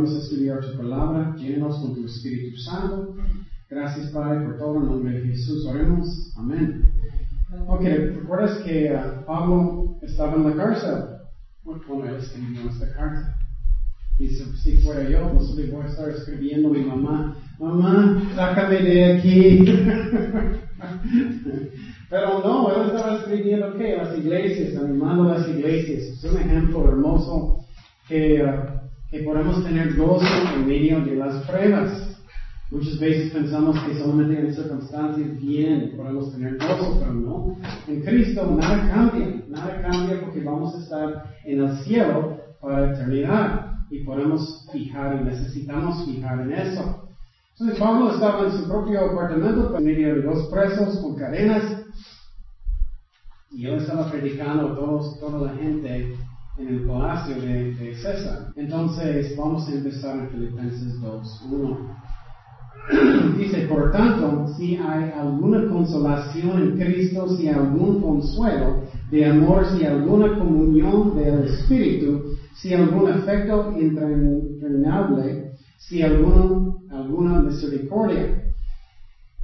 que podemos estudiar tu palabra. Llénanos con tu Espíritu Santo. Gracias, Padre, por todo. En nombre de Jesús oremos. Amén. Ok, ¿recuerdas que uh, Pablo estaba en la cárcel? Bueno, él escribió esta carta. Y si fuera yo, pues voy a estar escribiendo a mi mamá, mamá, sácame de aquí. Pero no, él estaba escribiendo que las iglesias, animando a las iglesias. Es un ejemplo hermoso que, uh, que podemos tener gozo en medio de las pruebas. Muchas veces pensamos que solamente en circunstancias bien podemos tener gozo, pero no. En Cristo nada cambia, nada cambia porque vamos a estar en el cielo para eternidad y podemos fijar y necesitamos fijar en eso. Entonces Pablo estaba en su propio apartamento en medio de dos presos con cadenas y él estaba predicando a todos, toda la gente en el palacio de, de César. Entonces vamos a empezar en Filipenses 2, 1. Dice, por tanto, si hay alguna consolación en Cristo, si hay algún consuelo de amor, si hay alguna comunión del Espíritu, si hay algún afecto entrenable, si hay alguna misericordia.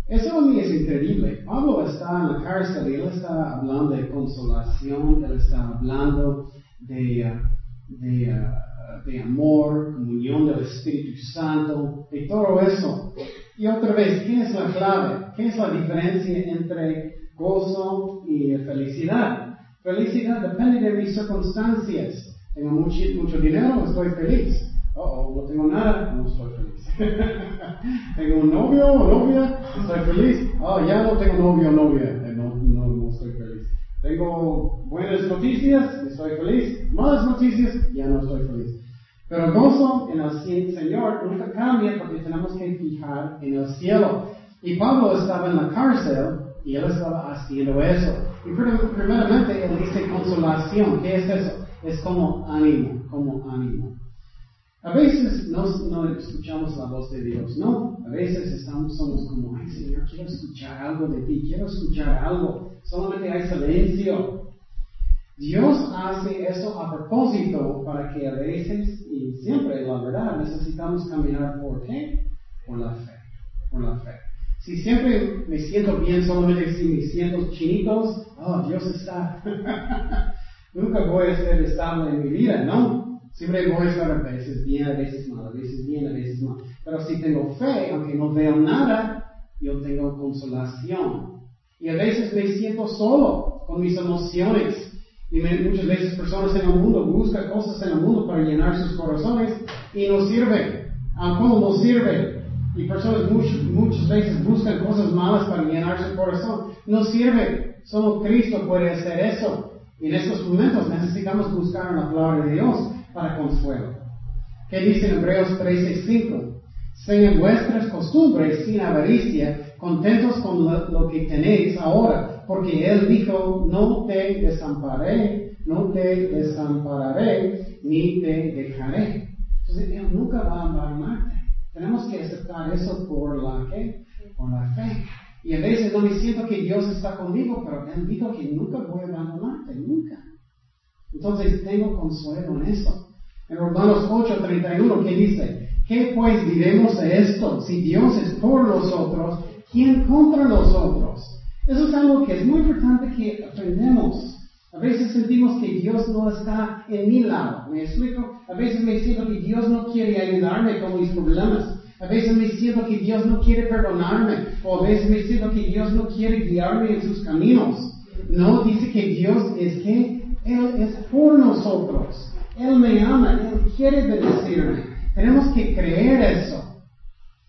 Eso a mí es increíble. Pablo está en la cárcel y él está hablando de consolación, él está hablando de, de de amor, comunión del Espíritu Santo, de todo eso. Y otra vez, ¿qué es la clave? ¿Qué es la diferencia entre gozo y felicidad? Felicidad depende de mis circunstancias. Tengo mucho, mucho dinero, estoy feliz. Oh, no tengo nada, no estoy feliz. tengo un novio o novia, estoy feliz. Oh, ya no tengo novio o novia, Tengo buenas noticias, estoy feliz. Malas noticias, ya no estoy feliz. Pero gozo en el Señor nunca cambia porque tenemos que fijar en el cielo. Y Pablo estaba en la cárcel y él estaba haciendo eso. Y primeramente él dice consolación. ¿Qué es eso? Es como ánimo, como ánimo. A veces no, no, escuchamos la voz de Dios, no. A veces estamos, somos como, ay Señor, quiero escuchar algo de ti, quiero escuchar algo. Solamente hay silencio. Dios hace eso a propósito para que a veces y siempre, la verdad, necesitamos caminar por qué? Por la fe. Por la fe. Si siempre me siento bien solamente si me siento chinitos, oh, Dios está. Nunca voy a ser estable en mi vida, ¿no? Siempre voy a estar a veces bien, a veces mal, a veces bien, a veces mal. Pero si tengo fe, aunque no veo nada, yo tengo consolación. Y a veces me siento solo con mis emociones. Y muchas veces personas en el mundo buscan cosas en el mundo para llenar sus corazones y no sirve. ¿Cómo no sirve? Y personas muchas veces buscan cosas malas para llenar su corazón. No sirve. Solo Cristo puede hacer eso. Y en estos momentos necesitamos buscar la palabra de Dios para consuelo. ¿Qué dice en Hebreos 13:5? Sean vuestras costumbres sin avaricia, contentos con lo que tenéis ahora porque Él dijo, no te desamparé, no te desampararé, ni te dejaré. Entonces Él nunca va a abandonarte. Tenemos que aceptar eso por la, ¿qué? Por la fe. Y a veces no me siento que Dios está conmigo, pero Él dijo que nunca voy a abandonarte, nunca. Entonces tengo consuelo en eso. En Romanos 8:31, ¿qué dice? ¿Qué pues diremos de esto? Si Dios es por nosotros, ¿quién contra nosotros? Eso es algo que es muy importante que aprendemos. A veces sentimos que Dios no está en mi lado. ¿Me explico? A veces me siento que Dios no quiere ayudarme con mis problemas. A veces me siento que Dios no quiere perdonarme. O a veces me siento que Dios no quiere guiarme en sus caminos. No, dice que Dios es que Él es por nosotros. Él me ama, Él quiere bendecirme. Tenemos que creer eso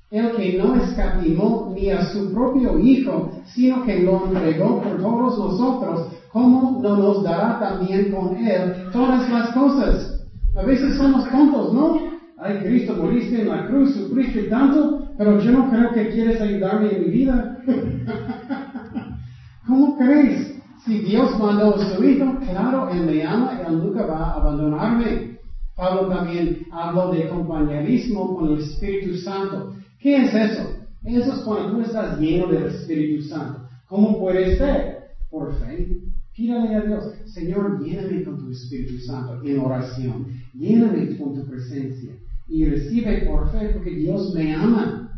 el que no escatimó ni a su propio Hijo, sino que lo entregó por todos nosotros, ¿cómo no nos dará también con Él todas las cosas? A veces somos tontos, ¿no? Ay, Cristo, moriste en la cruz, sufriste tanto, pero yo no creo que quieres ayudarme en mi vida. ¿Cómo crees? Si Dios mandó a su Hijo, claro, Él me ama, Él nunca va a abandonarme. Pablo también habló de compañerismo con el Espíritu Santo. ¿Qué es eso? Eso es cuando tú estás lleno del Espíritu Santo. ¿Cómo puede ser? Por fe. Pídale a Dios, Señor, lléname con tu Espíritu Santo en oración. Lléname con tu presencia. y recibe por fe porque Dios me ama.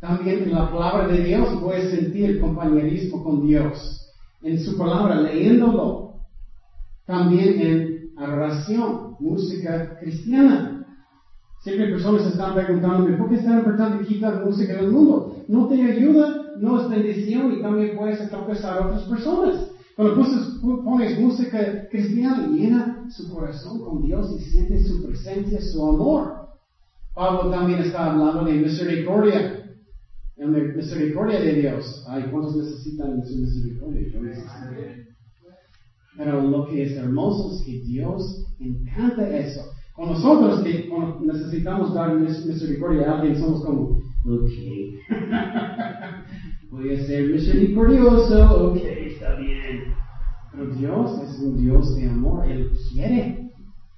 También en la palabra de Dios a sentir compañerismo con Dios. En su palabra, leyéndolo. También en adoración, música cristiana. Siempre personas están preguntándome, ¿por qué es tan importante quitar música del mundo? No te ayuda, no es bendición y también puedes atravesar a otras personas. Cuando pones música cristiana, llena su corazón con Dios y siente su presencia, su amor. Pablo también está hablando de misericordia. La misericordia de Dios. Ay, ¿cuántos necesitan su misericordia? Yo necesito. Pero lo que es hermoso es que Dios encanta eso. Con nosotros que necesitamos dar misericordia a alguien, somos como, ok, voy a ser misericordioso, ok, está bien. Pero Dios es un Dios de amor, Él quiere.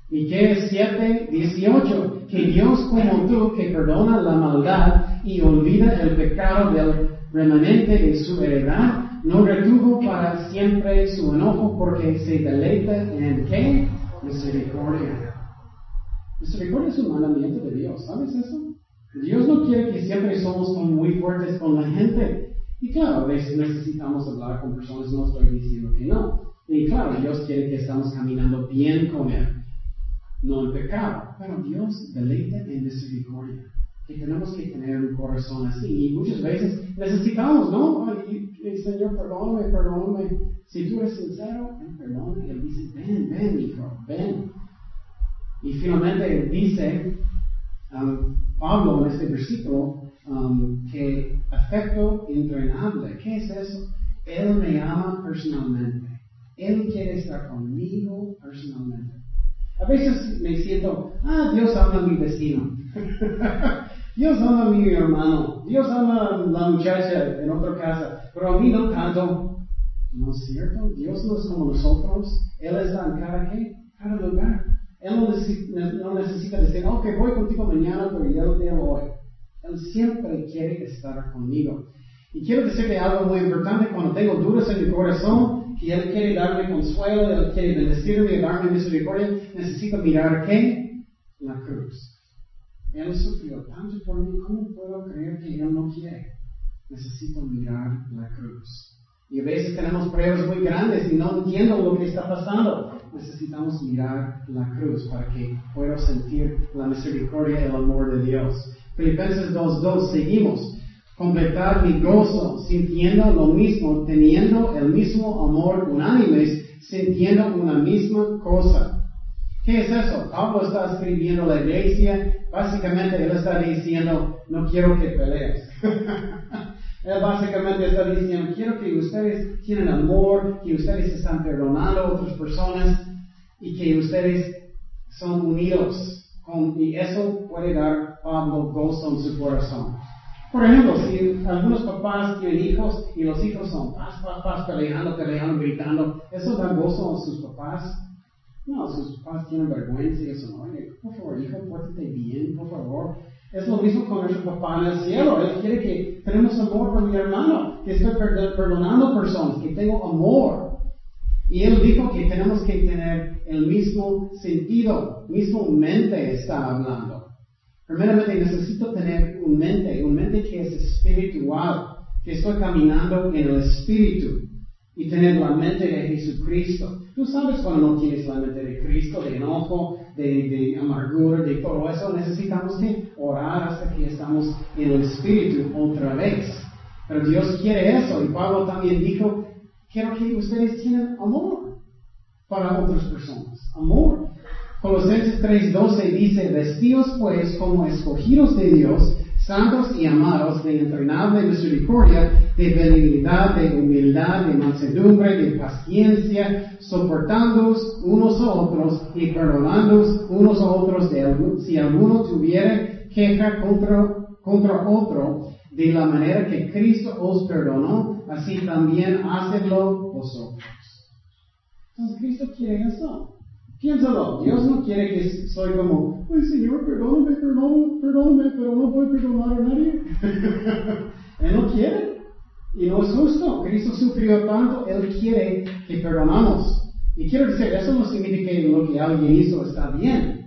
¿Y qué es 7, 18? Que Dios como tú, que perdona la maldad y olvida el pecado del remanente de su heredad, no retuvo para siempre su enojo porque se deleita en qué? Misericordia. Misericordia es un mandamiento de Dios, ¿sabes eso? Dios no quiere que siempre somos muy fuertes con la gente. Y claro, a veces necesitamos hablar con personas, no estoy diciendo que no. Y claro, Dios quiere que estamos caminando bien con Él, no en pecado. Pero Dios deleita en misericordia. Que tenemos que tener un corazón así. Y muchas veces necesitamos, ¿no? Ay, Señor, perdóname, perdóname. Si tú eres sincero, perdón. Y Él dice, ven, ven, hijo, ven. Y finalmente dice, um, Pablo en este versículo, um, que afecto entrenable. ¿Qué es eso? Él me ama personalmente. Él quiere estar conmigo personalmente. A veces me siento, ah, Dios ama a mi vecino. Dios ama a mi hermano. Dios ama a la muchacha en otra casa. Pero a mí no tanto. ¿No es cierto? Dios no es como nosotros. Él está en cada, ¿qué? cada lugar. Él no necesita, decir, ok, voy contigo mañana, pero ya te hoy. Él siempre quiere estar conmigo. Y quiero decirle algo muy importante, cuando tengo dudas en mi corazón, que Él quiere darme consuelo, Él quiere bendecirme, darme misericordia, necesito mirar qué? La cruz. Él sufrió tanto por mí, ¿cómo puedo creer que Él no quiere? Necesito mirar la cruz. Y a veces tenemos pruebas muy grandes y no entiendo lo que está pasando. Necesitamos mirar la cruz para que pueda sentir la misericordia y el amor de Dios. Filipenses 2.2, seguimos. Completar mi gozo, sintiendo lo mismo, teniendo el mismo amor unánimes, sintiendo una misma cosa. ¿Qué es eso? Pablo está escribiendo la iglesia, básicamente él está diciendo, no quiero que pelees. Él básicamente está diciendo, quiero que ustedes tienen amor, que ustedes están perdonando a otras personas y que ustedes son unidos. Con, y eso puede dar Pablo gozo en su corazón. Por ejemplo, si algunos papás tienen hijos y los hijos son paz, paz, paz, peleando, peleando, gritando, ¿eso da gozo a sus papás? No, sus papás tienen vergüenza y eso no. por favor, hijo, pórtate bien, por favor. Es lo mismo con nuestro papá en el cielo. Él quiere que tenemos amor por mi hermano, que estoy perdonando personas, que tengo amor. Y él dijo que tenemos que tener el mismo sentido, mismo mente está hablando. Primeramente necesito tener un mente, un mente que es espiritual, que estoy caminando en el espíritu y tener la mente de Jesucristo. Tú sabes cuando no tienes la mente de Cristo, de enojo, de, amargura, de todo eso, necesitamos que orar hasta que estamos en el Espíritu otra vez. Pero Dios quiere eso y Pablo también dijo, quiero que ustedes tengan amor para otras personas. Amor. Colosenses 3:12 dice, vestidos pues como escogidos de Dios, santos y amados, de entrenable misericordia, de benignidad, de humildad, de mansedumbre, de paciencia, soportándoos unos a otros y perdonándoos unos a otros de si alguno tuviera queja contra, contra otro, de la manera que Cristo os perdonó, así también hacedlo vosotros. Entonces Cristo quiere eso. Piénsalo, Dios no quiere que soy como, ay Señor, perdóname, perdóname, perdóname, pero no voy a perdonar a nadie. Él no quiere. Y no es justo. Cristo sufrió tanto, Él quiere que perdonamos. Y quiero decir, eso no significa que lo que alguien hizo está bien.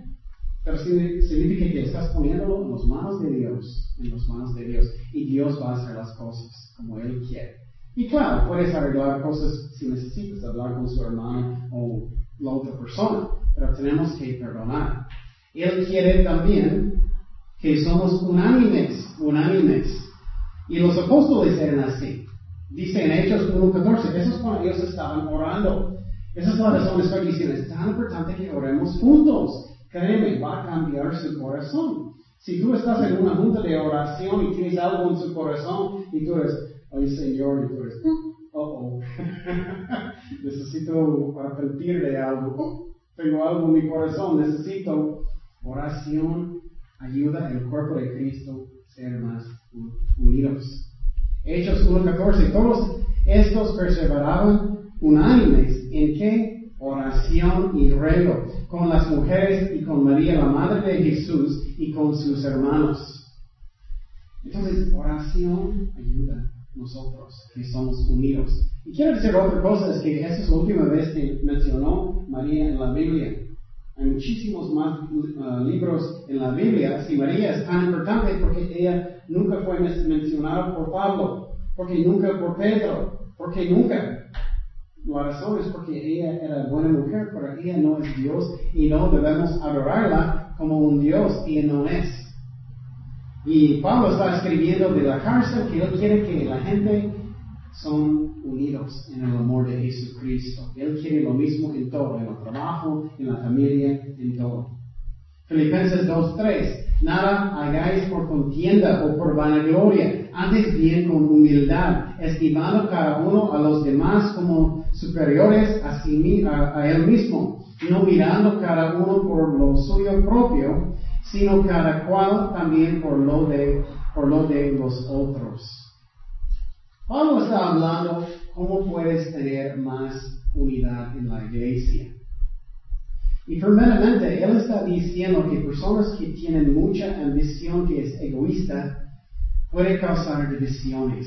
Pero significa que estás poniéndolo en las manos de Dios, en las manos de Dios, y Dios va a hacer las cosas como Él quiere. Y claro, puedes arreglar cosas si necesitas hablar con su hermano o la otra persona, pero tenemos que perdonar. Él quiere también que somos unánimes, unánimes. Y los apóstoles eran así. Dice en Hechos 1.14, eso es cuando ellos estaban orando. Esa es la razón que estoy diciendo. Es tan importante que oremos juntos. Créeme, va a cambiar su corazón. Si tú estás en una junta de oración y tienes algo en su corazón y tú eres, ay Señor, y tú eres, oh, oh, necesito arrepentir de algo, tengo algo en mi corazón, necesito oración, ayuda el cuerpo de Cristo ser más unidos. Hechos 1.14, todos estos perseveraban unánimes en qué? Oración y ruego con las mujeres y con María, la madre de Jesús, y con sus hermanos. Entonces, oración ayuda nosotros que somos unidos. Y quiero decir otra cosa, es que esa es la última vez que mencionó María en la Biblia. Hay muchísimos más uh, libros en la Biblia. Si María es tan importante porque ella nunca fue mencionada por Pablo, porque nunca por Pedro, porque nunca. La razón es porque ella era buena mujer, pero ella no es Dios y no debemos adorarla como un Dios y no es. Y Pablo está escribiendo de la cárcel que él quiere que la gente son unidos en el amor de Jesucristo. Él quiere lo mismo en todo, en el trabajo, en la familia, en todo. Filipenses 2.3. Nada hagáis por contienda o por vanagloria, antes bien con humildad, estimando cada uno a los demás como superiores a, sí, a él mismo, no mirando cada uno por lo suyo propio, sino cada cual también por lo de, por lo de los otros. Pablo está hablando cómo puedes tener más unidad en la iglesia. Y primeramente, él está diciendo que personas que tienen mucha ambición que es egoísta puede causar divisiones.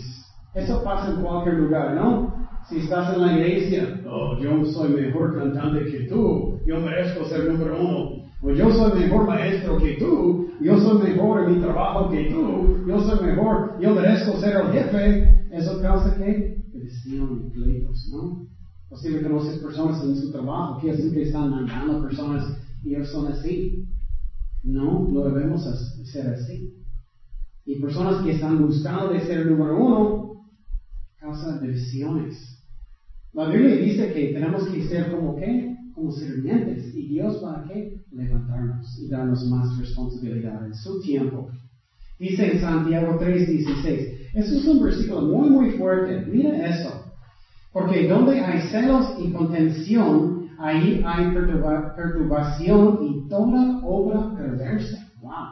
Eso pasa en cualquier lugar, ¿no? Si estás en la iglesia, oh, yo soy mejor cantante que tú, yo merezco ser número uno. O yo soy mejor maestro que tú, yo soy mejor en mi trabajo que tú, yo soy mejor, yo merezco ser el jefe. Eso causa qué? División y pleitos, ¿no? Posible conoces personas en su trabajo que que están mandando personas y ellos son así. No, no debemos ser así. Y personas que están buscando de ser número uno causan divisiones. La Biblia dice que tenemos que ser como qué? Como sirvientes. Y Dios va qué? Levantarnos y darnos más responsabilidad en su tiempo. Dice en Santiago 3:16. Eso es un versículo muy, muy fuerte. Mira eso. Porque donde hay celos y contención, ahí hay perturbación y toda obra perversa. Wow.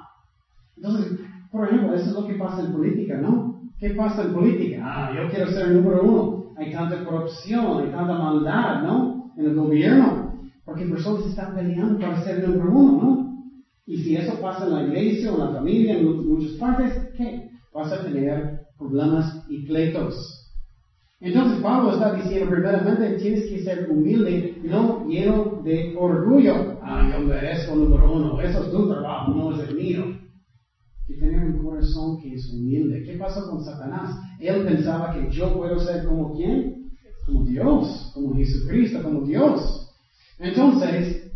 Entonces, por ejemplo, eso es lo que pasa en política, ¿no? ¿Qué pasa en política? Ah, yo quiero ser el número uno. Hay tanta corrupción, hay tanta maldad, ¿no? En el gobierno. Porque personas están peleando para ser número uno, ¿no? Y si eso pasa en la iglesia o en la familia, en muchas partes, ¿qué? Vas a tener problemas y pleitos. Entonces Pablo está diciendo, primeramente tienes que ser humilde, no lleno de orgullo. Ah, yo merezco número uno, eso es tu trabajo, no es el mío. Que tener un corazón que es humilde. ¿Qué pasó con Satanás? Él pensaba que yo puedo ser como quién? Como Dios, como Jesucristo, como Dios. Entonces,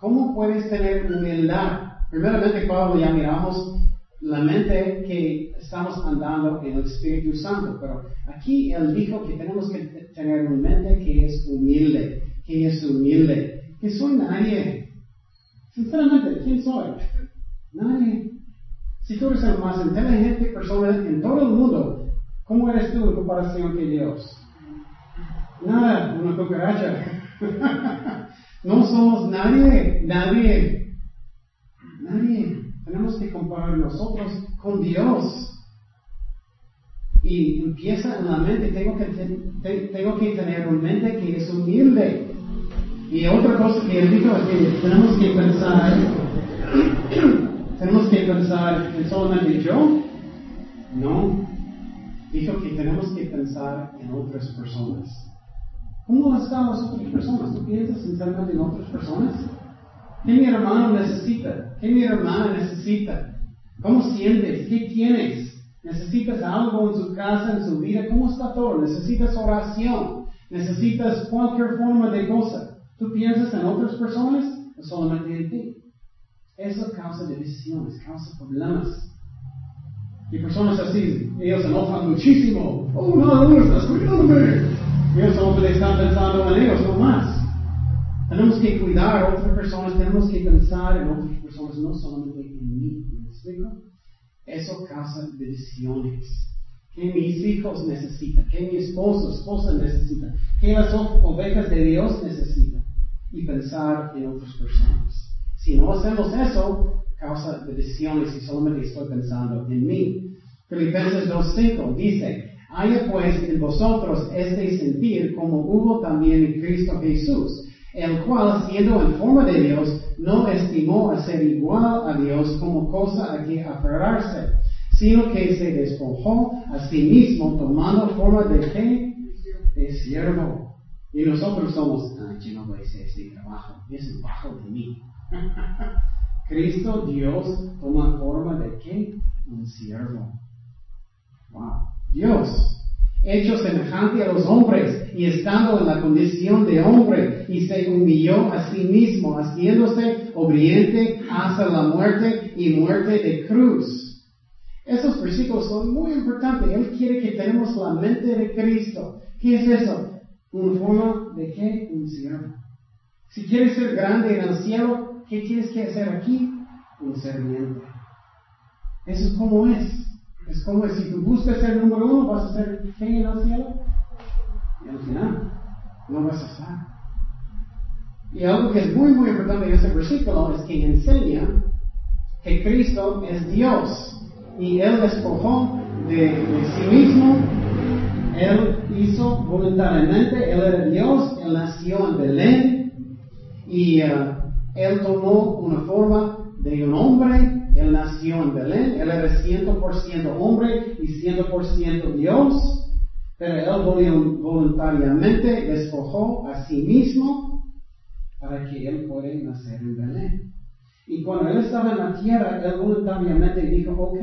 ¿cómo puedes tener humildad? Primeramente, Pablo, ya miramos la mente que estamos andando en el Espíritu Santo, pero aquí él dijo que tenemos que tener una mente que es humilde, que es humilde, que soy nadie. Sinceramente, ¿quién soy? Nadie. Si tú eres la más inteligente persona en todo el mundo, ¿cómo eres tú en comparación con Dios? Nada, una cucaracha. no somos nadie, nadie, nadie. Tenemos que comparar nosotros con Dios. Y empieza en la mente, tengo que, que tener una mente que es humilde. Y otra cosa que él dijo es que tenemos que pensar, tenemos que pensar en solamente yo. No. Dijo que tenemos que pensar en otras personas. ¿Cómo están las otras personas? ¿Tú piensas sinceramente en otras personas? ¿Qué mi hermano necesita? ¿Qué mi hermana necesita? ¿Cómo sientes? ¿Qué tienes? ¿Necesitas algo en su casa, en su vida? ¿Cómo está todo? ¿Necesitas oración? ¿Necesitas cualquier forma de cosa? ¿Tú piensas en otras personas o solamente en ti? Eso causa divisiones, causa problemas. Y personas así, ellos se enojan muchísimo. Oh, no, no estás cuidándome. Ellos solamente están pensando en ellos, no más. Tenemos que cuidar a otras personas, tenemos que pensar en otras personas, no solamente en mí. ¿Me explico? Eso causa divisiones. ¿Qué mis hijos necesitan? ¿Qué mi esposo, esposa necesita? ¿Qué las ovejas de Dios necesitan? Y pensar en otras personas. Si no hacemos eso, causa divisiones y solamente estoy pensando en mí. Filipenses 2.5 dice, haya pues en vosotros este sentir como hubo también en Cristo Jesús, el cual siendo en forma de Dios, no estimó a ser igual a Dios como cosa a que aferrarse, sino que se despojó a sí mismo tomando forma de qué? De siervo. Y nosotros somos, ah, yo no voy a hacer este trabajo, es bajo de mí. Cristo Dios toma forma de qué? Un siervo. Wow. Dios, hecho semejante a los hombres y estando en la condición de hombre y se humilló a sí mismo, haciéndose obediente hasta la muerte y muerte de cruz. Esos versículos son muy importantes. Él quiere que tenemos la mente de Cristo. ¿Qué es eso? ¿Una forma de qué? Un siervo. Si quieres ser grande en el cielo, ¿qué tienes que hacer aquí? Un serviente. Eso es como es. Es como si tú buscas ser número uno, vas a ser qué en el cielo. Y al final, no vas a estar. Y algo que es muy, muy importante en este versículo es que enseña que Cristo es Dios. Y Él despojó de, de sí mismo. Él hizo voluntariamente, Él era Dios, Él nació en Belén, y uh, él tomó una forma de un hombre, él nació en Belén, él era 100% hombre y 100% Dios, pero él voluntariamente despojó a sí mismo para que él pueda nacer en Belén. Y cuando él estaba en la tierra, él voluntariamente dijo, ok,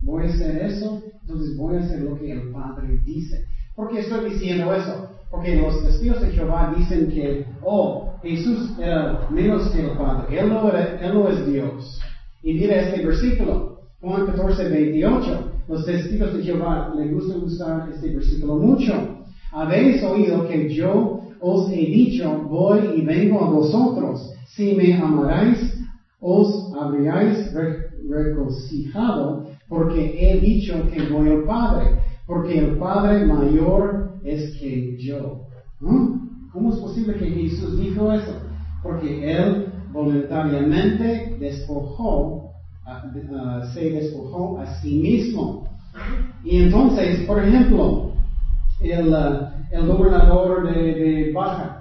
voy a hacer eso, entonces voy a hacer lo que el Padre dice. ¿Por qué estoy diciendo eso? Porque los testigos de Jehová dicen que, oh, Jesús era menos que el Padre. Él no, él no es Dios. Y mira este versículo, Juan 14, 28. Los testigos de Jehová les gusta usar este versículo mucho. Habéis oído que yo os he dicho, voy y vengo a vosotros. Si me amarais, os habríais regocijado, porque he dicho que voy al Padre, porque el Padre mayor es que yo. ¿Cómo es posible que Jesús dijo eso? Porque Él voluntariamente despojó, se despojó a sí mismo. Y entonces, por ejemplo, el, el gobernador de, Baja,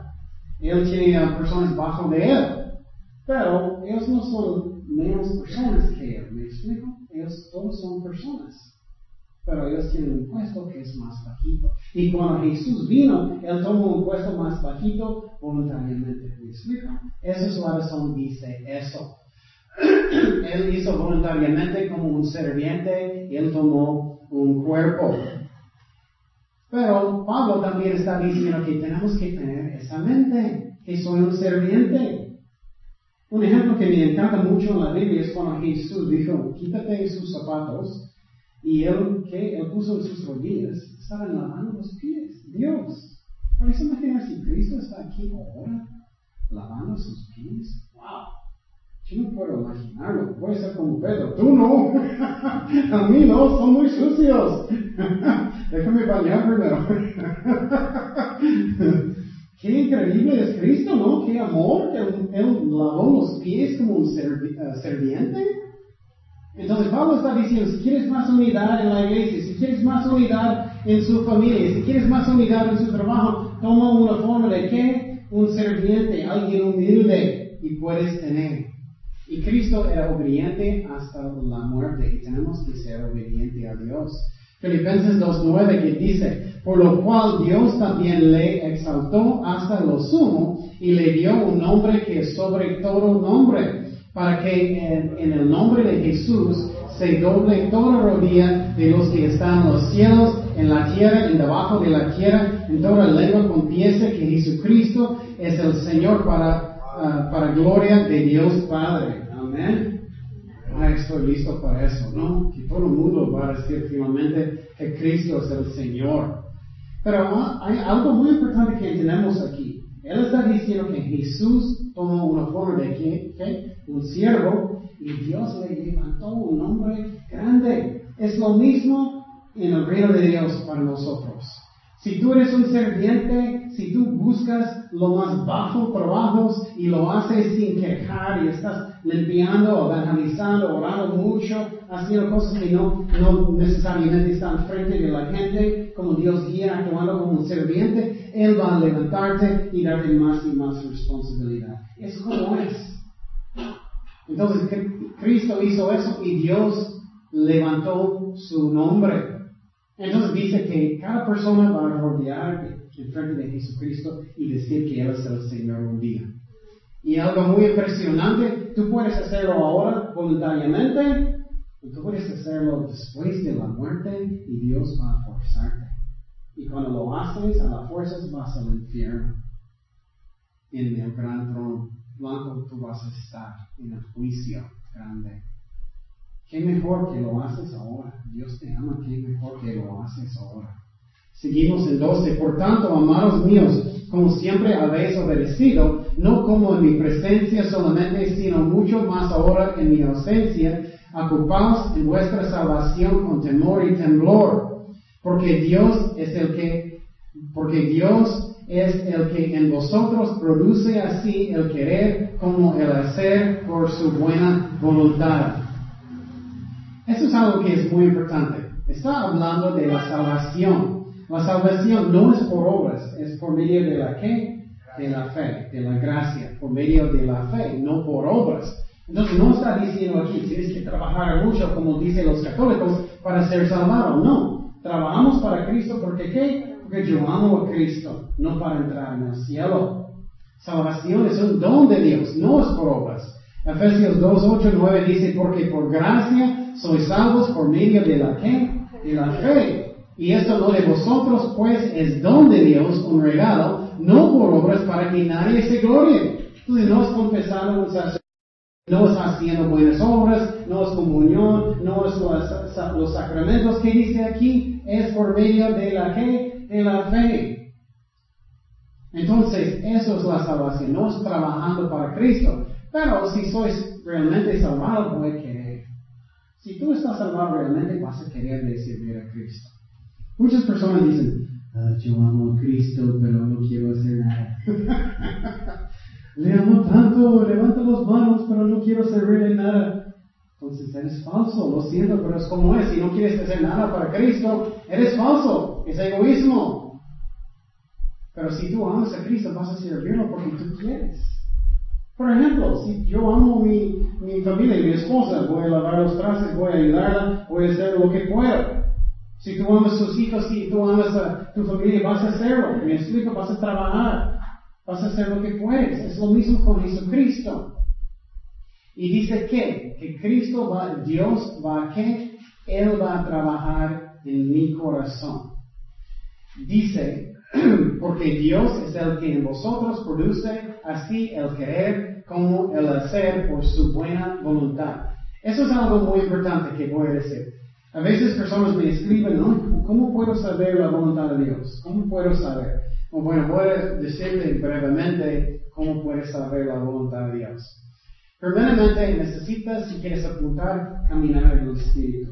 él tenía personas bajo de él, pero ellos no son menos personas que él, ¿me explico? Ellos todos son personas pero ellos tienen un puesto que es más bajito. Y cuando Jesús vino, Él tomó un puesto más bajito voluntariamente. ¿Me explico? Esa es la razón, dice eso. él hizo voluntariamente como un serviente y Él tomó un cuerpo. Pero Pablo también está diciendo que tenemos que tener esa mente, que soy un serviente. Un ejemplo que me encanta mucho en la Biblia es cuando Jesús dijo, quítate sus zapatos y él, que él puso en sus rodillas, estaban lavando los pies. Dios. Por eso imaginar si Cristo está aquí ahora, lavando sus pies. ¡Wow! Yo no puedo imaginarlo. Puede ser como Pedro. Tú no. A mí no, son muy sucios. Déjame bañar primero. Qué increíble es Cristo, ¿no? Qué amor. él lavó los pies como un uh, serviente. Entonces Pablo está diciendo, si quieres más unidad en la iglesia, si quieres más unidad en su familia, si quieres más unidad en su trabajo, toma una forma de qué? Un serviente, alguien humilde y puedes tener. Y Cristo era obediente hasta la muerte y tenemos que ser obedientes a Dios. Filipenses 2.9 que dice, por lo cual Dios también le exaltó hasta lo sumo y le dio un nombre que es sobre todo nombre, para que en, en el nombre de Jesús se doble toda rodilla de los que están en los cielos, en la tierra, en debajo de la tierra, en toda lengua confiese que Jesucristo es el Señor para, ah, para gloria de Dios Padre. Amén. Ah, estoy listo para eso, ¿no? Que todo el mundo va a decir finalmente que Cristo es el Señor. Pero ah, hay algo muy importante que tenemos aquí. Él está diciendo que Jesús tomó una forma de un siervo y Dios le levantó un hombre grande. Es lo mismo en el reino de Dios para nosotros. Si tú eres un serviente, si tú buscas lo más bajo trabajos y lo haces sin quejar y estás limpiando, evangelizando, orando mucho, haciendo cosas que no, no necesariamente están frente de la gente, como Dios guía actuando como un serviente, Él va a levantarte y darte más y más responsabilidad. Es como es. Entonces Cristo hizo eso y Dios levantó su nombre. Entonces dice que cada persona va a rodear en frente de Jesucristo y decir que Él es el Señor un día. Y algo muy impresionante, tú puedes hacerlo ahora voluntariamente, o tú puedes hacerlo después de la muerte y Dios va a forzarte. Y cuando lo haces, a las fuerzas vas al infierno. En el gran trono blanco tú vas a estar en el juicio grande. Qué mejor que lo haces ahora. Dios te ama, qué mejor que lo haces ahora. Seguimos en 12. Por tanto, amados míos, como siempre habéis obedecido, no como en mi presencia solamente, sino mucho más ahora en mi ausencia, ocupaos en vuestra salvación con temor y temblor, porque Dios es el que, porque Dios es el que en vosotros produce así el querer como el hacer por su buena voluntad. Eso es algo que es muy importante. Está hablando de la salvación. La salvación no es por obras, es por medio de la qué? De la fe, de la gracia, por medio de la fe, no por obras. Entonces no está diciendo aquí, tienes que trabajar mucho como dicen los católicos para ser salvado. No, trabajamos para Cristo porque qué? Porque yo amo a Cristo, no para entrar en el cielo. Salvación es un don de Dios, no es por obras. Efesios 2, 8, 9 dice, porque por gracia sois salvos por medio de la ¿qué? De la fe. Y esto no de vosotros, pues es don de Dios, un regalo, no por obras para que nadie se glorie. Entonces no es confesando un sacerdote, no es haciendo buenas obras, no es comunión, no es los, sacramentos que dice aquí, es por medio de la ¿qué? De la fe. Entonces, eso es la salvación, no es trabajando para Cristo. Pero si sois realmente salvados, voy a querer. Si tú estás salvado realmente, vas a querer servir a Cristo. Muchas personas dicen, ah, yo amo a Cristo, pero no quiero hacer nada. Le amo tanto, levanta las manos, pero no quiero servirle nada. Entonces eres falso, lo siento, pero es como es. Si no quieres hacer nada para Cristo, eres falso, es egoísmo. Pero si tú amas a Cristo, vas a servirlo porque tú quieres. Por ejemplo, si yo amo mi, mi familia y mi esposa, voy a lavar los trastes, voy a ayudarla, voy a hacer lo que pueda. Si tú amas a tus hijos, si tú amas a tu familia, vas a hacerlo. Me explico, vas a trabajar, vas a hacer lo que puedes. Es lo mismo con Jesucristo. Y dice que, que Cristo va, Dios va a qué? Él va a trabajar en mi corazón. Dice, porque Dios es el que en vosotros produce así el querer como el hacer por su buena voluntad. Eso es algo muy importante que voy a decir. A veces personas me escriben, ¿no? ¿Cómo puedo saber la voluntad de Dios? ¿Cómo puedo saber? Bueno, voy a decirte brevemente cómo puedes saber la voluntad de Dios. Primeramente, necesitas, si quieres apuntar, caminar en el Espíritu.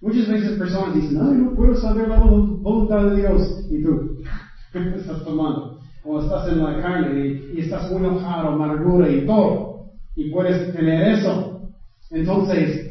Muchas veces personas dicen, no, no puedo saber la voluntad de Dios. Y tú, estás tomando? O estás en la carne y, estás muy enojado, amargura y todo. Y puedes tener eso. Entonces,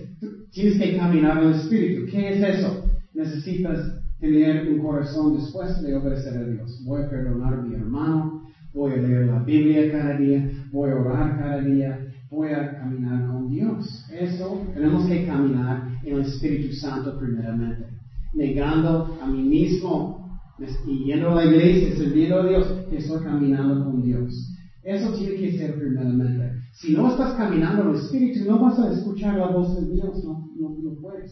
tienes que caminar en el Espíritu. ¿Qué es eso? Necesitas tener un corazón dispuesto de obedecer a Dios. Voy a perdonar a mi hermano, voy a leer la Biblia cada día, voy a orar cada día, voy a caminar con Dios. Eso tenemos que caminar en el Espíritu Santo primeramente. negando a mí mismo yendo a la iglesia, sirviendo a Dios, estoy caminando con Dios. Eso tiene que ser primeramente. Si no estás caminando en el Espíritu, no vas a escuchar la voz de Dios, no, no, no puedes.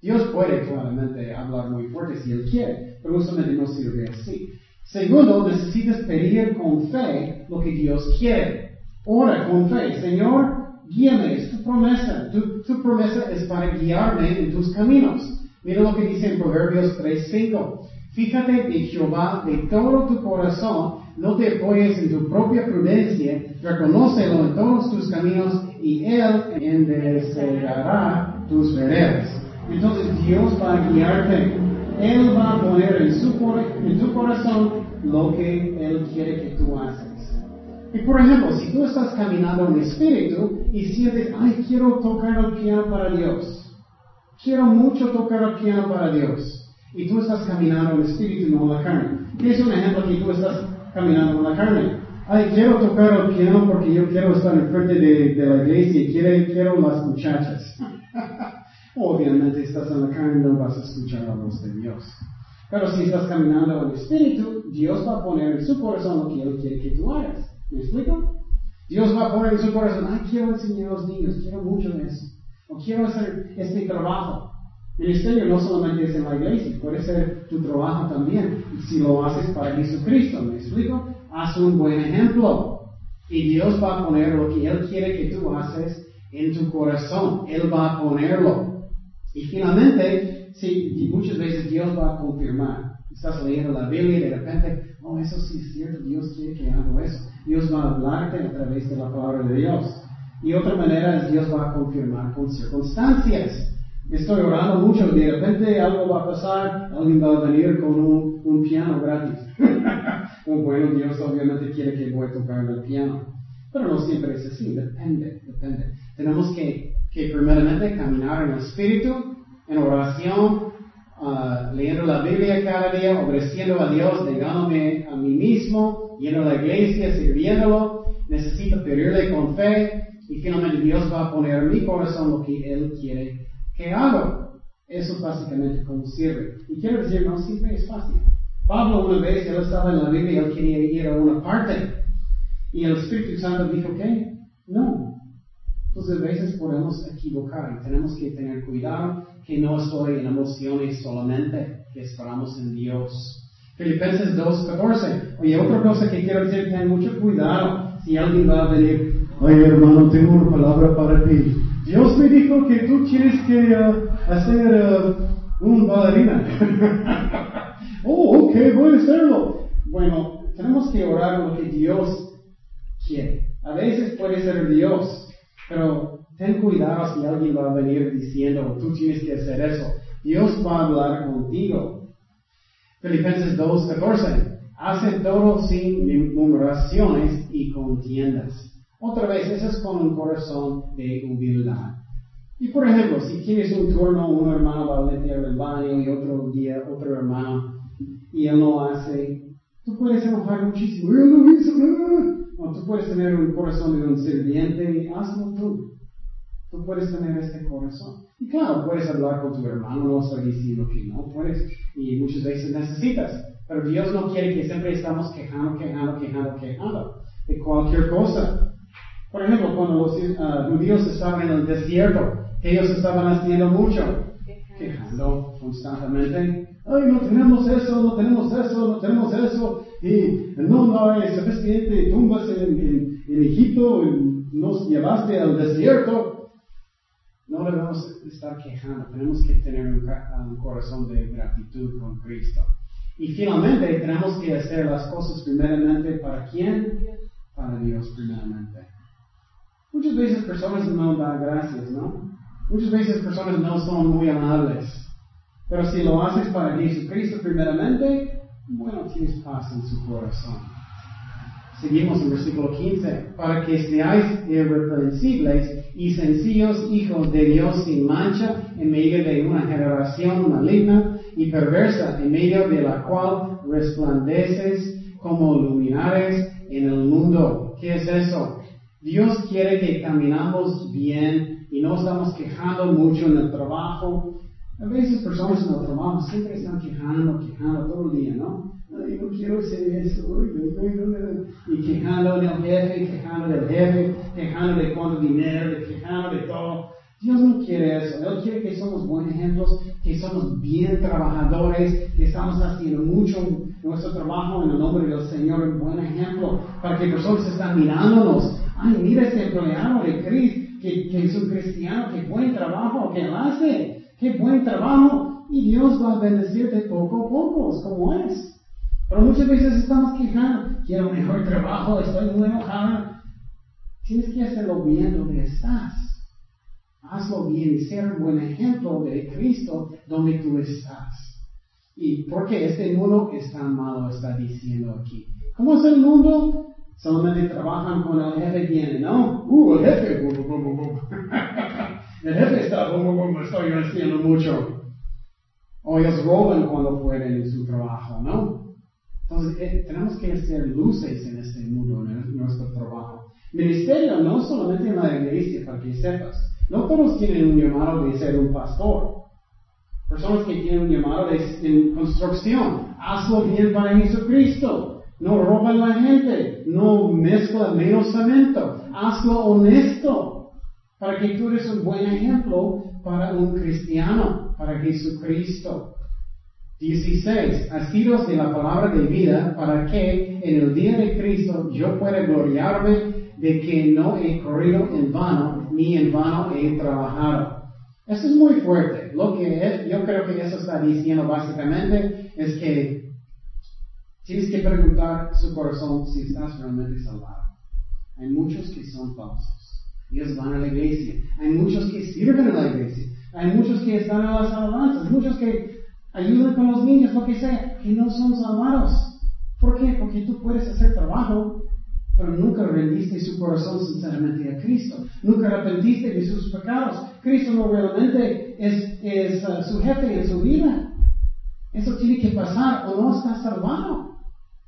Dios puede claramente hablar muy fuerte si Él quiere, pero usualmente no sirve así. Segundo, necesitas pedir con fe lo que Dios quiere. Ora con fe, Señor, guíame, es tu promesa. Tu, tu promesa es para guiarme en tus caminos. Mira lo que dice en Proverbios 3.5. Fíjate de Jehová de todo tu corazón, no te apoyes en tu propia prudencia, reconócelo en todos tus caminos y Él enderezará tus veredas. Entonces Dios va a guiarte. Él va a poner en, su, en tu corazón lo que Él quiere que tú haces. Y por ejemplo, si tú estás caminando en espíritu y sientes, ay, quiero tocar el piano para Dios. Quiero mucho tocar el piano para Dios. Y tú estás caminando en espíritu, no en la carne. ¿Qué es un ejemplo que tú estás caminando en la carne? Ay, quiero tocar el piano porque yo quiero estar enfrente de, de la iglesia y quiero, quiero las muchachas. Obviamente estás en la carne, no vas a escuchar la voz de Dios. Pero si estás caminando en el Espíritu, Dios va a poner en su corazón lo que Él quiere que tú hagas. ¿Me explico? Dios va a poner en su corazón, ay, quiero enseñar a los niños, quiero mucho de eso. O quiero hacer este trabajo. Ministerio no solamente es en la iglesia, puede ser tu trabajo también. Si lo haces para Jesucristo, ¿me explico? Haz un buen ejemplo. Y Dios va a poner lo que Él quiere que tú haces en tu corazón. Él va a ponerlo. Y finalmente, sí, muchas veces Dios va a confirmar. Estás leyendo la Biblia y de repente, oh, eso sí es cierto, Dios quiere que haga eso. Dios va a hablarte a través de la palabra de Dios. Y otra manera es Dios va a confirmar con circunstancias. Estoy orando mucho y de repente algo va a pasar, alguien va a venir con un, un piano gratis. bueno, Dios obviamente quiere que voy a tocar el piano. Pero no siempre es así, depende, depende. Tenemos que que primeramente caminar en el Espíritu, en oración, uh, leyendo la Biblia cada día, obedeciendo a Dios, negándome a mí mismo, yendo a la iglesia, sirviéndolo, necesito pedirle con fe y finalmente Dios va a poner en mi corazón lo que Él quiere que haga. Eso básicamente como sirve. Y quiero decir, no siempre es fácil. Pablo una vez, él estaba en la Biblia y él quería ir a una parte. Y el Espíritu Santo dijo que no, entonces a veces podemos equivocar y tenemos que tener cuidado que no estoy en emociones solamente, que esperamos en Dios. Filipenses 2.14. Oye, otra cosa que quiero decir, ten mucho cuidado si alguien va a venir, oye hermano, tengo una palabra para ti. Dios me dijo que tú tienes que uh, hacer uh, un bailarina. oh, ok, voy a hacerlo. Bueno, tenemos que orar lo que Dios quiere. A veces puede ser Dios pero ten cuidado si alguien va a venir diciendo, tú tienes que hacer eso. Dios va a hablar contigo. Filipenses 2.14. Hace todo sin murmuraciones y contiendas. Otra vez, eso es con un corazón de humildad. Y por ejemplo, si tienes un turno, un hermano va a limpiar el baño y otro día otro hermano, y él no hace, tú puedes enojar muchísimo. hizo nada. O tú puedes tener un corazón de un sirviente y hazlo tú. Tú puedes tener este corazón. Y claro, puedes hablar con tu hermano, no estoy diciendo que no puedes, y muchas veces necesitas. Pero Dios no quiere que siempre estamos quejando, quejando, quejando, quejando de cualquier cosa. Por ejemplo, cuando los uh, judíos estaban en el desierto, ellos estaban haciendo mucho, quejando constantemente. Ay, no tenemos eso, no tenemos eso, no tenemos eso y no, no hay suficiente tumbas en, en, en Egipto, nos llevaste al desierto. No debemos estar quejando, tenemos que tener un, un corazón de gratitud con Cristo. Y finalmente tenemos que hacer las cosas primeramente para quién? Para Dios primeramente. Muchas veces personas no dan gracias, ¿no? Muchas veces personas no son muy amables. Pero si lo haces para Jesucristo primeramente, bueno, tienes paz en su corazón. Seguimos en versículo 15. Para que seáis irreprensibles y sencillos hijos de Dios sin mancha en medio de una generación maligna y perversa, en medio de la cual resplandeces como luminares en el mundo. ¿Qué es eso? Dios quiere que caminamos bien y no estamos quejando mucho en el trabajo, A veces personas en el trabajo siempre están quejando, quejando todo el día, ¿no? Ay, no quiero hacer eso, y quejando del jefe, quejando del jefe, quejando de cuánto dinero, quejando de todo. Dios no quiere eso. Él quiere que somos buenos ejemplos, que somos bien trabajadores, que estamos haciendo mucho nuestro trabajo en el nombre del Señor, un buen ejemplo, para que personas están mirándonos. Ay, mira este empleado de Cristo, que, que es un cristiano, qué buen trabajo que él hace, qué buen trabajo, y Dios va a bendecirte poco a poco, como es. Pero muchas veces estamos quejando, quiero mejor trabajo, estoy muy enojado. Tienes que hacerlo bien donde estás. Hazlo bien ser un buen ejemplo de Cristo donde tú estás. Y porque este mundo está malo, está diciendo aquí. ¿Cómo es el mundo? Solamente trabajan cuando el jefe viene, ¿no? Uh, el jefe, el jefe está, estoy haciendo mucho. O ellos roban cuando pueden en su trabajo, ¿no? Entonces, eh, tenemos que hacer luces en este mundo, en nuestro trabajo. Ministerio no solamente en la iglesia, para que sepas. No todos tienen un llamado de ser un pastor. Personas que tienen un llamado de construcción. Hazlo bien para Jesucristo. No roban la gente. No mezcla menos cemento. Hazlo honesto. Para que tú eres un buen ejemplo para un cristiano, para Jesucristo. 16. Asidos de la palabra de vida para que en el día de Cristo yo pueda gloriarme de que no he corrido en vano, ni en vano he trabajado. Eso es muy fuerte. Lo que yo creo que eso está diciendo básicamente es que tienes que preguntar su corazón si estás realmente salvado. Hay muchos que son falsos. Ellos van a la iglesia. Hay muchos que sirven en la iglesia. Hay muchos que están en las alabanzas. Muchos que ayudan con los niños, lo que sea, que no son salvados. ¿Por qué? Porque tú puedes hacer trabajo pero nunca rendiste su corazón sinceramente a Cristo. Nunca arrepentiste de sus pecados. Cristo no realmente es, es uh, su jefe en su vida. Eso tiene que pasar o no está salvado.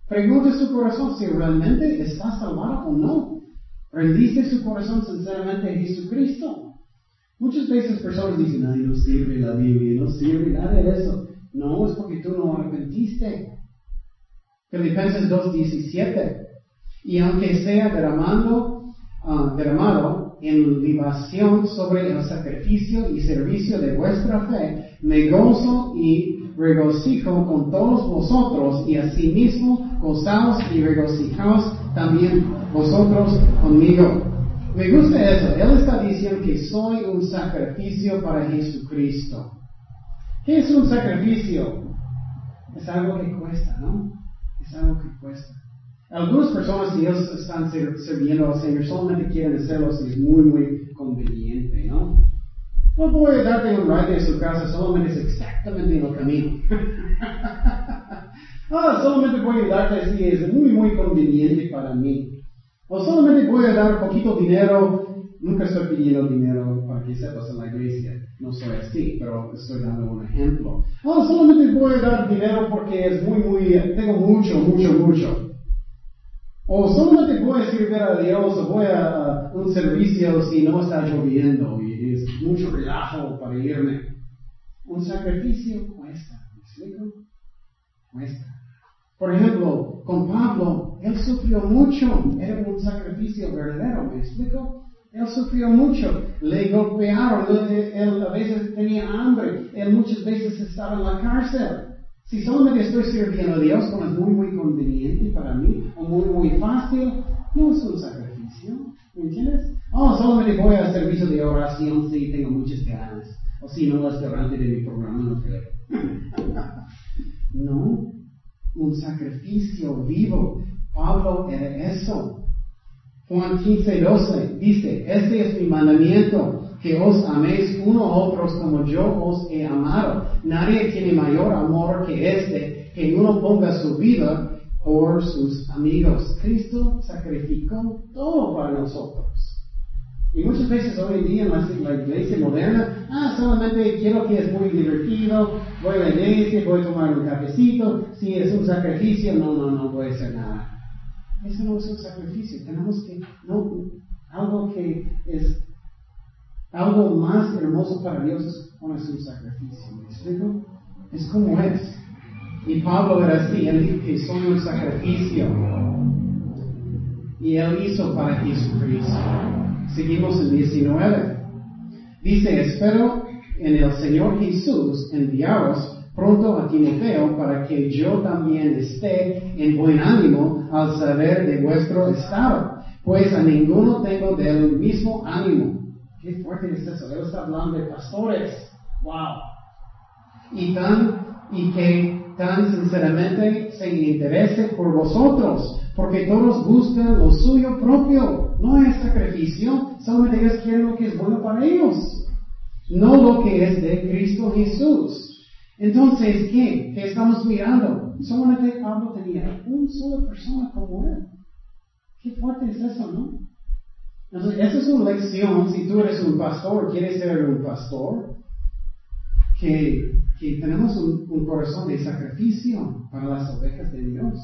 Pregunte su corazón si realmente está salvado o no. ¿Rendiste su corazón sinceramente a Jesucristo? Muchas veces personas dicen, ay, no sirve la Biblia, no sirve nada de eso. No, es porque tú no arrepentiste. Filipenses 2.17 y aunque sea derramando, uh, derramado en libación sobre el sacrificio y servicio de vuestra fe, me gozo y regocijo con todos vosotros y asimismo gozaos y regocijaos también vosotros conmigo. Me gusta eso. Él está diciendo que soy un sacrificio para Jesucristo. ¿Qué es un sacrificio? Es algo que cuesta, ¿no? Es algo que cuesta. Algunas personas, si ellos están sirviendo al Señor, solamente quieren hacerlo si es muy, muy conveniente, ¿no? No voy darte un ride de su casa, solamente es exactamente en el camino. ah, solamente voy a darte si es muy, muy conveniente para mí. O solamente voy a dar poquito dinero, nunca estoy pidiendo dinero para que sepas en la iglesia, no soy así, pero estoy dando un ejemplo. Ah, solamente voy a dar dinero porque es muy, muy, tengo mucho, mucho, mucho. O solamente voy a servir a Dios, o voy a un servicio si no está lloviendo y es mucho relajo para irme. Un sacrificio cuesta, ¿me explico? Cuesta. Por ejemplo, con Pablo, él sufrió mucho, era un sacrificio verdadero, ¿me explico? Él sufrió mucho, le golpearon, él a veces tenía hambre, él muchas veces estaba en la cárcel. Si solamente estoy sirviendo a Dios como es muy, muy conveniente para mí, o muy, muy fácil, no es un sacrificio. ¿Me entiendes? Oh, solamente voy al servicio de oración si tengo muchas ganas. De mi programa, creo. no, un sacrificio vivo. Pablo era eso. Juan 15, 12 dice, este es mi mandamiento, que os améis uno a otros como yo os he amado. Nadie tiene mayor amor que este, que uno ponga su vida por sus amigos. Cristo sacrificó todo para nosotros. Y muchas veces hoy en día en la, iglesia moderna, ah, solamente quiero que es muy divertido, voy a la iglesia, voy a tomar un cafecito, si es un sacrificio, no, no, no voy a hacer nada. Eso no es un sacrificio, tenemos que, no, algo que es algo más hermoso para Dios es poner su sacrificio. ¿Me explico? Es como es. Y Pablo era así, él dijo que son un sacrificio. Y él hizo para Jesucristo. Seguimos en 19. Dice, espero en el Señor Jesús enviaros pronto a Timoteo para que yo también esté en buen ánimo al saber de vuestro estado, pues a ninguno tengo del mismo ánimo. Qué fuerte es eso. Él está hablando de pastores. Wow. Y tan, y que tan sinceramente se interese por vosotros, porque todos buscan lo suyo propio. No es sacrificio, solamente ellos quieren lo que es bueno para ellos no lo que es de Cristo Jesús. Entonces, ¿qué? ¿Qué estamos mirando? Solamente Pablo tenía una sola persona como él. Qué fuerte es eso, ¿no? Entonces, esa es una lección, si tú eres un pastor, quieres ser un pastor, que, que tenemos un, un corazón de sacrificio para las ovejas de Dios.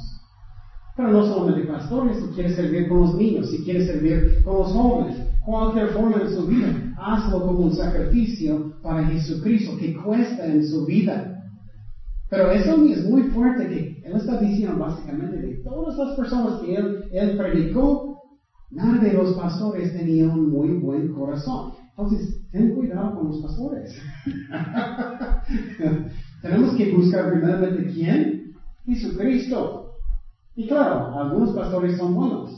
Pero no solamente pastores, si quieres servir con los niños, si quieres servir con los jóvenes, cualquier forma en su vida, hazlo como un sacrificio para Jesucristo que cuesta en su vida. Pero eso es muy fuerte que él está diciendo básicamente de todas las personas que él, él predicó, nada de los pastores tenía un muy buen corazón. Entonces, ten cuidado con los pastores. Tenemos que buscar primeramente quién? Jesucristo. Y claro, algunos pastores son buenos,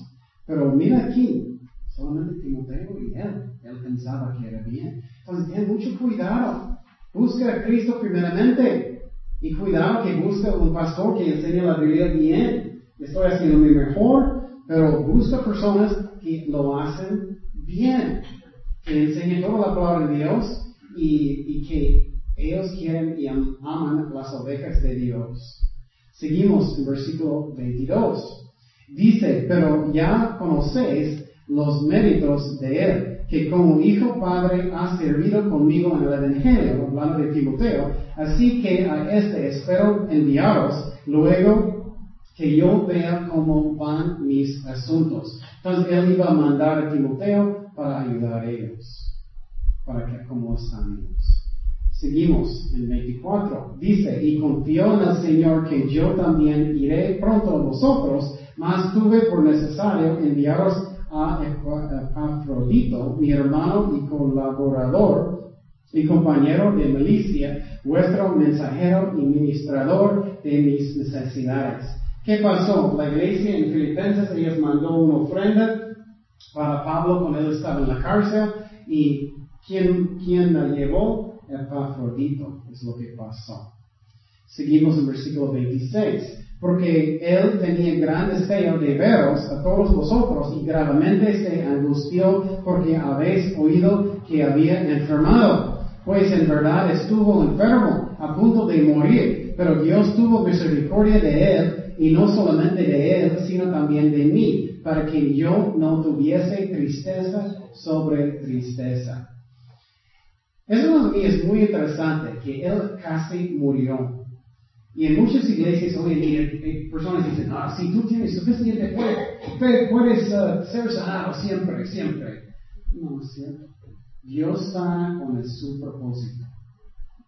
pero mira aquí, solamente Timoteo y él, él pensaba que era bien. Entonces, ten mucho cuidado. Busca a Cristo primeramente. Y cuidado que busca un pastor que enseñe la Biblia bien. Estoy haciendo mi mejor, pero busca personas que lo hacen bien. Que enseñen toda la palabra de Dios y, y que ellos quieren y aman las ovejas de Dios. Seguimos en versículo 22. Dice, pero ya conocéis los méritos de él, que como hijo padre ha servido conmigo en el Evangelio, hablando de Timoteo, así que a este espero enviaros luego que yo vea cómo van mis asuntos. Entonces él iba a mandar a Timoteo para ayudar a ellos, para que cómo están ellos. Seguimos en 24. Dice, y confío en el Señor que yo también iré pronto a vosotros, mas tuve por necesario enviaros a Epafrodito, mi hermano y colaborador, mi compañero de milicia, vuestro mensajero y ministrador de mis necesidades. ¿Qué pasó? La iglesia en Filipenses, ellos mandó una ofrenda para Pablo cuando él estaba en la cárcel y ¿quién, quién la llevó? Epafrodito, es lo que pasó. Seguimos en versículo 26. Porque él tenía gran deseo de veros a todos vosotros y gravemente se angustió porque habéis oído que había enfermado. Pues en verdad estuvo enfermo, a punto de morir, pero Dios tuvo misericordia de él, y no solamente de él, sino también de mí, para que yo no tuviese tristeza sobre tristeza. Eso es muy interesante, que él casi murió. Y en muchas iglesias hoy en día, personas dicen, ah, si tú tienes suficiente fe, puedes uh, ser sanado siempre, siempre. No es cierto. Dios sana con su propósito.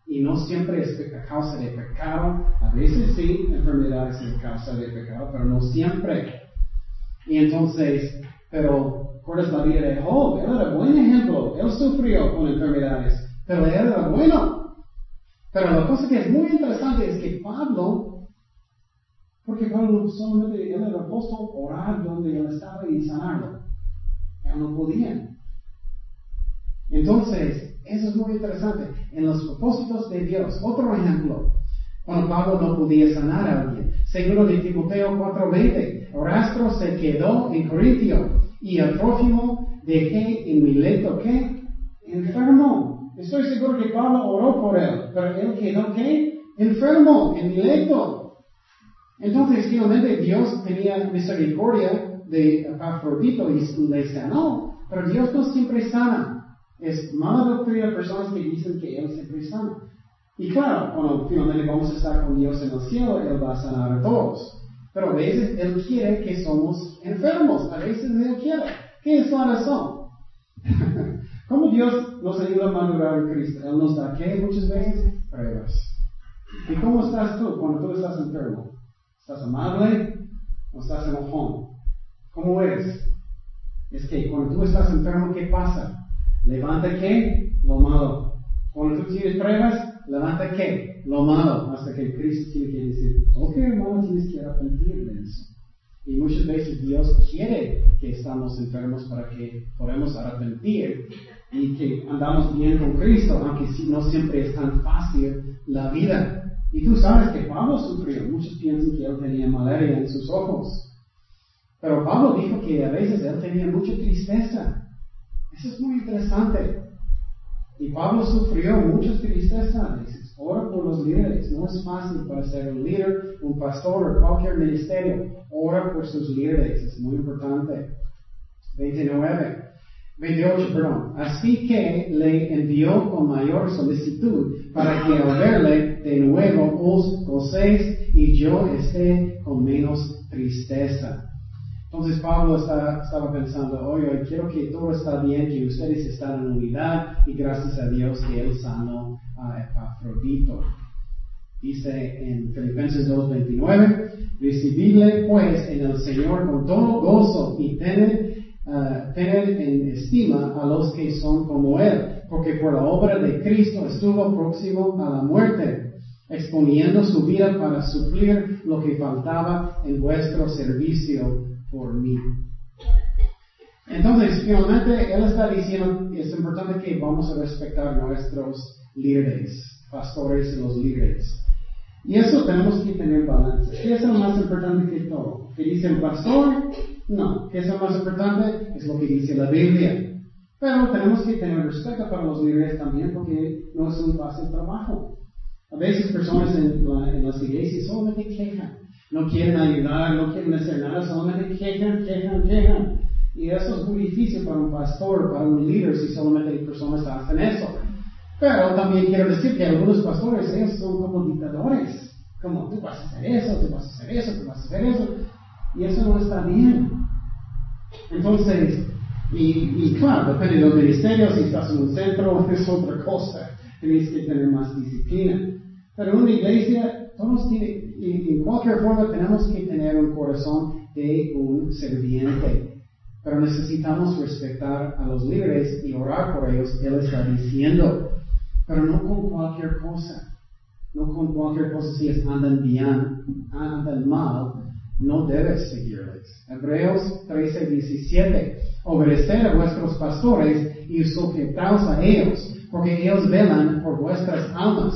Y no siempre es a causa de pecado. A veces sí, enfermedades es causa de pecado, pero no siempre. Y entonces, pero, ¿recuerdas la vida de Job? Él era buen ejemplo. Él sufrió con enfermedades. Pero él era bueno. Pero la cosa que es muy interesante es que Pablo, porque Pablo solamente él era apóstol orar donde él estaba y sanarlo. Él no podía. Entonces, eso es muy interesante. En los propósitos de Dios, otro ejemplo, cuando Pablo no podía sanar a alguien. Segundo de Timoteo 4:20, Rastro se quedó en Corintio y el próximo dejé en Mileto que enfermo. Estoy seguro que Pablo oró por él, pero él quedó ¿qué? Enfermo, en lecho. Entonces, finalmente, Dios tenía misericordia de Epafrodito y le sanó, pero Dios no siempre sana. Es mala doctrina personas que dicen que Él siempre sana. Y claro, cuando finalmente vamos a estar con Dios en el cielo, Él va a sanar a todos. Pero a veces Él quiere que somos enfermos, a veces Él quiere. ¿Qué es la razón? ¿Cómo Dios nos ayuda a madurar en Cristo? Él nos da, ¿qué? Muchas veces, pruebas. ¿Y cómo estás tú cuando tú estás enfermo? ¿Estás amable o estás enojón? ¿Cómo eres? Es que cuando tú estás enfermo, ¿qué pasa? Levanta qué? Lo malo. Cuando tú tienes pruebas, levanta qué? Lo malo. Hasta que Cristo tiene que decir, ok hermano, tienes que arrepentir de eso. Y muchas veces Dios quiere que estamos enfermos para que podamos arrepentir y que andamos bien con Cristo, aunque no siempre es tan fácil la vida. Y tú sabes que Pablo sufrió. Muchos piensan que él tenía malaria en sus ojos. Pero Pablo dijo que a veces él tenía mucha tristeza. Eso es muy interesante. Y Pablo sufrió mucha tristeza. Dices, ora por los líderes. No es fácil para ser un líder, un pastor o cualquier ministerio. Ora por sus líderes. Es muy importante. 29. 28, perdón. Así que le envió con mayor solicitud para que al verle de nuevo os gocéis y yo esté con menos tristeza. Entonces Pablo estaba pensando, oye, quiero que todo está bien, que ustedes están en unidad y gracias a Dios que él sanó a Epafrodito. Dice en Filipenses 2.29, recibidle pues en el Señor con todo gozo y tener, uh, tener en estima a los que son como Él, porque por la obra de Cristo estuvo próximo a la muerte, exponiendo su vida para suplir lo que faltaba en vuestro servicio por mí. Entonces, finalmente, él está diciendo, es importante que vamos a respetar nuestros líderes, pastores y los líderes. Y eso tenemos que tener balance. ¿Qué es lo más importante que todo? ¿Qué dice el pastor? No. ¿Qué es lo más importante? Es lo que dice la Biblia. Pero tenemos que tener respeto para los líderes también porque no es un fácil trabajo. A veces personas en, en las iglesias solamente quejan. No quieren ayudar, no quieren hacer nada, solamente quejan, quejan, quejan. Y eso es muy difícil para un pastor, para un líder, si solamente personas hacen eso. Pero también quiero decir que algunos pastores ellos son como dictadores. Como tú vas a hacer eso, tú vas a hacer eso, tú vas a hacer eso. Y eso no está bien. Entonces, y, y claro, depende de los ministerios, si estás en un centro, es otra cosa. Tienes que tener más disciplina. Pero en una iglesia, todos tienen, en cualquier forma tenemos que tener un corazón de un serviente. Pero necesitamos respetar a los líderes y orar por ellos. Él está diciendo, pero no con cualquier cosa. No con cualquier cosa. Si andan bien, andan mal, no debes seguirles. Hebreos 13, 17. Obedecer a vuestros pastores y sujetaos a ellos, porque ellos velan por vuestras almas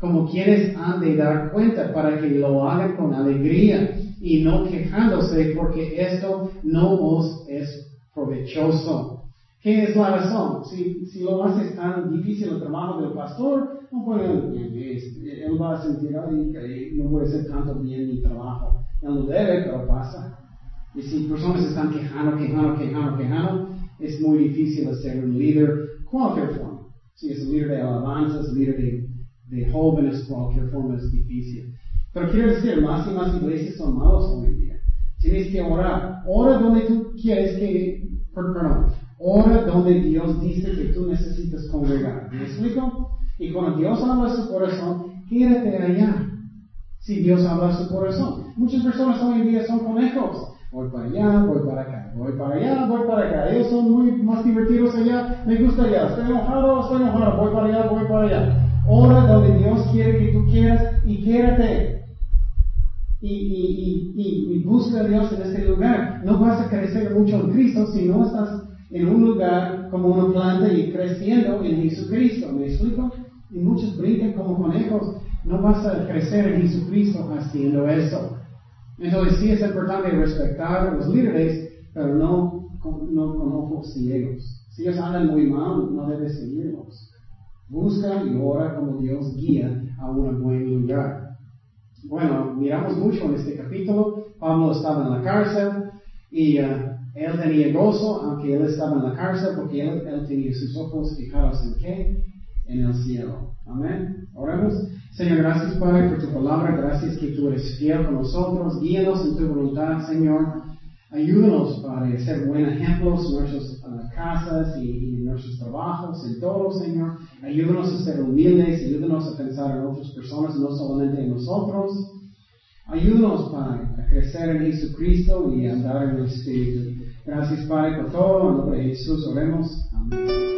como quienes han de dar cuenta para que lo hagan con alegría y no quejándose porque esto no os es provechoso. ¿Qué es la razón? Si, si lo haces tan difícil el trabajo del pastor, no puede, él va a sentir, que no puede ser tanto bien mi trabajo. No debe, pero pasa. Y si personas están quejando, quejando, quejando, quejando, es muy difícil ser un líder, cualquier forma. Si es líder de alabanzas, líder de de jóvenes, cualquier forma es difícil. Pero quiero decir, más y más iglesias son malas hoy en día. Tienes que orar. Ora donde tú quieres que, perdón, ora donde Dios dice que tú necesitas congregar. ¿Me explico? Y cuando Dios habla su corazón, quédate allá. Si Dios habla a su corazón. Muchas personas hoy en día son conejos. Voy para allá, voy para acá, voy para allá, voy para acá. Ellos son muy más divertidos allá, me gusta allá. Estoy enojado, estoy enojado, voy para allá, voy para allá. Ora donde Dios quiere que tú quieras y quédate. Y, y, y, y, busca a Dios en este lugar. No vas a crecer mucho en Cristo si no estás en un lugar como una planta y creciendo en Jesucristo. ¿Me explico? Y muchos brincan como conejos. No vas a crecer en Jesucristo haciendo eso. Entonces sí es importante respetar a los líderes, pero no, no con ojos ciegos. Si ellos andan muy mal, no debes seguirlos. Busca y ora como Dios guía a un buen lugar. Bueno, miramos mucho en este capítulo. Pablo estaba en la cárcel y uh, él tenía gozo, aunque él estaba en la cárcel, porque él, él tenía sus ojos fijados en qué? En el cielo. Amén. Oremos. Señor, gracias Padre por tu palabra. Gracias que tú eres fiel con nosotros. Guíanos en tu voluntad, Señor. Ayúdanos, Padre, a ser buenos ejemplos nuestros uh, casas y, en nuestros trabajos, en todo, Señor. Ayúdanos a ser humildes, ayúdanos a pensar en otras personas, no solamente en nosotros. Ayúdanos, Padre, a crecer en Jesucristo y andar en el Espíritu. Gracias, Padre, por todo. En nombre de Jesús oremos. Amén.